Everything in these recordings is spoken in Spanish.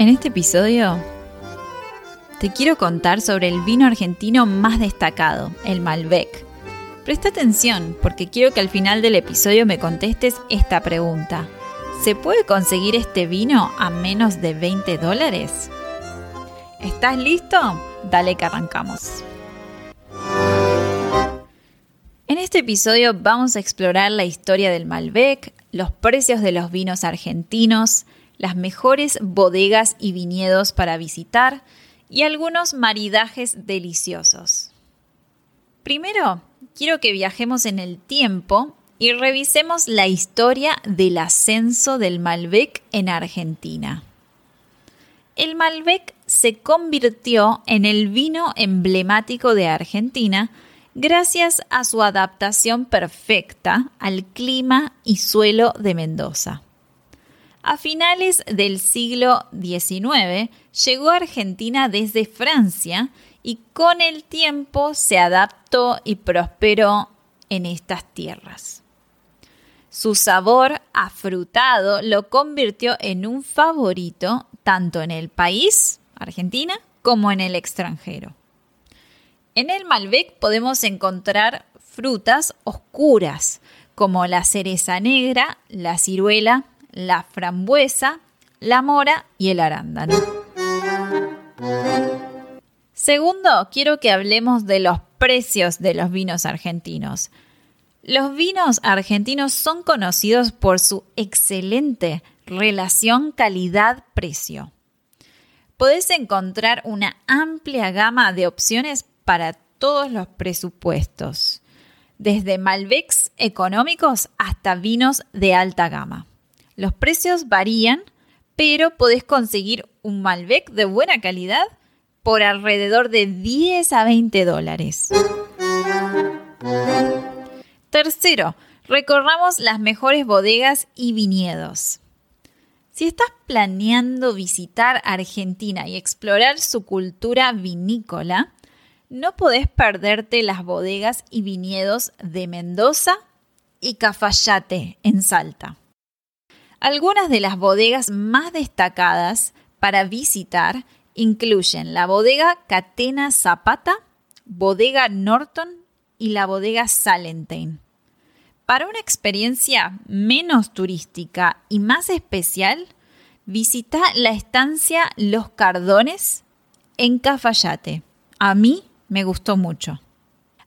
En este episodio te quiero contar sobre el vino argentino más destacado, el Malbec. Presta atención porque quiero que al final del episodio me contestes esta pregunta. ¿Se puede conseguir este vino a menos de 20 dólares? ¿Estás listo? Dale que arrancamos. En este episodio vamos a explorar la historia del Malbec, los precios de los vinos argentinos, las mejores bodegas y viñedos para visitar y algunos maridajes deliciosos. Primero, quiero que viajemos en el tiempo y revisemos la historia del ascenso del Malbec en Argentina. El Malbec se convirtió en el vino emblemático de Argentina gracias a su adaptación perfecta al clima y suelo de Mendoza. A finales del siglo XIX llegó a Argentina desde Francia y con el tiempo se adaptó y prosperó en estas tierras. Su sabor afrutado lo convirtió en un favorito tanto en el país, Argentina, como en el extranjero. En el Malbec podemos encontrar frutas oscuras como la cereza negra, la ciruela, la frambuesa, la mora y el arándano. Segundo, quiero que hablemos de los precios de los vinos argentinos. Los vinos argentinos son conocidos por su excelente relación calidad-precio. Podés encontrar una amplia gama de opciones para todos los presupuestos, desde Malbecs económicos hasta vinos de alta gama. Los precios varían, pero podés conseguir un Malbec de buena calidad por alrededor de 10 a 20 dólares. Tercero, recorramos las mejores bodegas y viñedos. Si estás planeando visitar Argentina y explorar su cultura vinícola, no podés perderte las bodegas y viñedos de Mendoza y Cafayate en Salta. Algunas de las bodegas más destacadas para visitar incluyen la bodega Catena Zapata, bodega Norton y la bodega Salentine. Para una experiencia menos turística y más especial, visita la estancia Los Cardones en Cafayate. A mí me gustó mucho.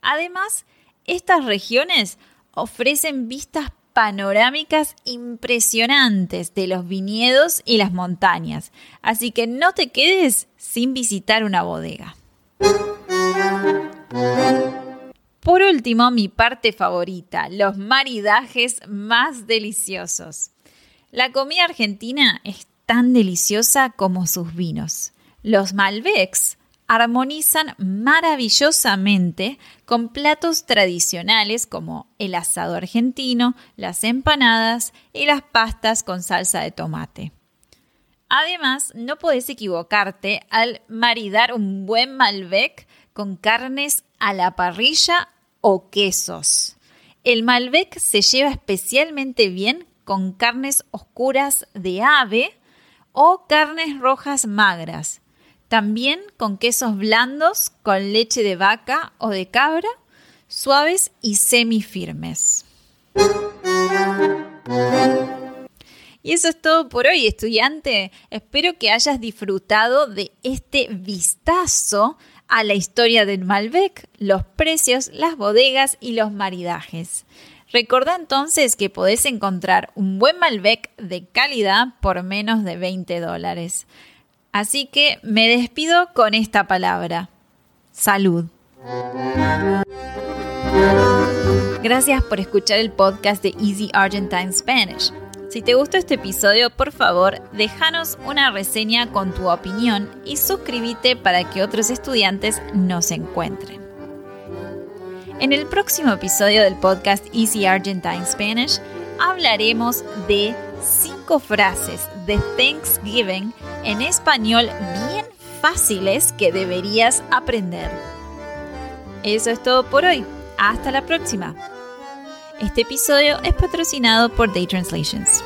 Además, estas regiones ofrecen vistas panorámicas impresionantes de los viñedos y las montañas, así que no te quedes sin visitar una bodega. Por último, mi parte favorita, los maridajes más deliciosos. La comida argentina es tan deliciosa como sus vinos. Los Malbecs armonizan maravillosamente con platos tradicionales como el asado argentino, las empanadas y las pastas con salsa de tomate. Además, no puedes equivocarte al maridar un buen Malbec con carnes a la parrilla o quesos. El Malbec se lleva especialmente bien con carnes oscuras de ave o carnes rojas magras. También con quesos blandos con leche de vaca o de cabra, suaves y semifirmes. Y eso es todo por hoy, estudiante. Espero que hayas disfrutado de este vistazo a la historia del Malbec, los precios, las bodegas y los maridajes. Recuerda entonces que podés encontrar un buen Malbec de calidad por menos de 20 dólares. Así que me despido con esta palabra. Salud. Gracias por escuchar el podcast de Easy Argentine Spanish. Si te gustó este episodio, por favor, déjanos una reseña con tu opinión y suscríbete para que otros estudiantes nos encuentren. En el próximo episodio del podcast Easy Argentine Spanish hablaremos de cinco frases de Thanksgiving en español bien fáciles que deberías aprender. Eso es todo por hoy. Hasta la próxima. Este episodio es patrocinado por Day Translations.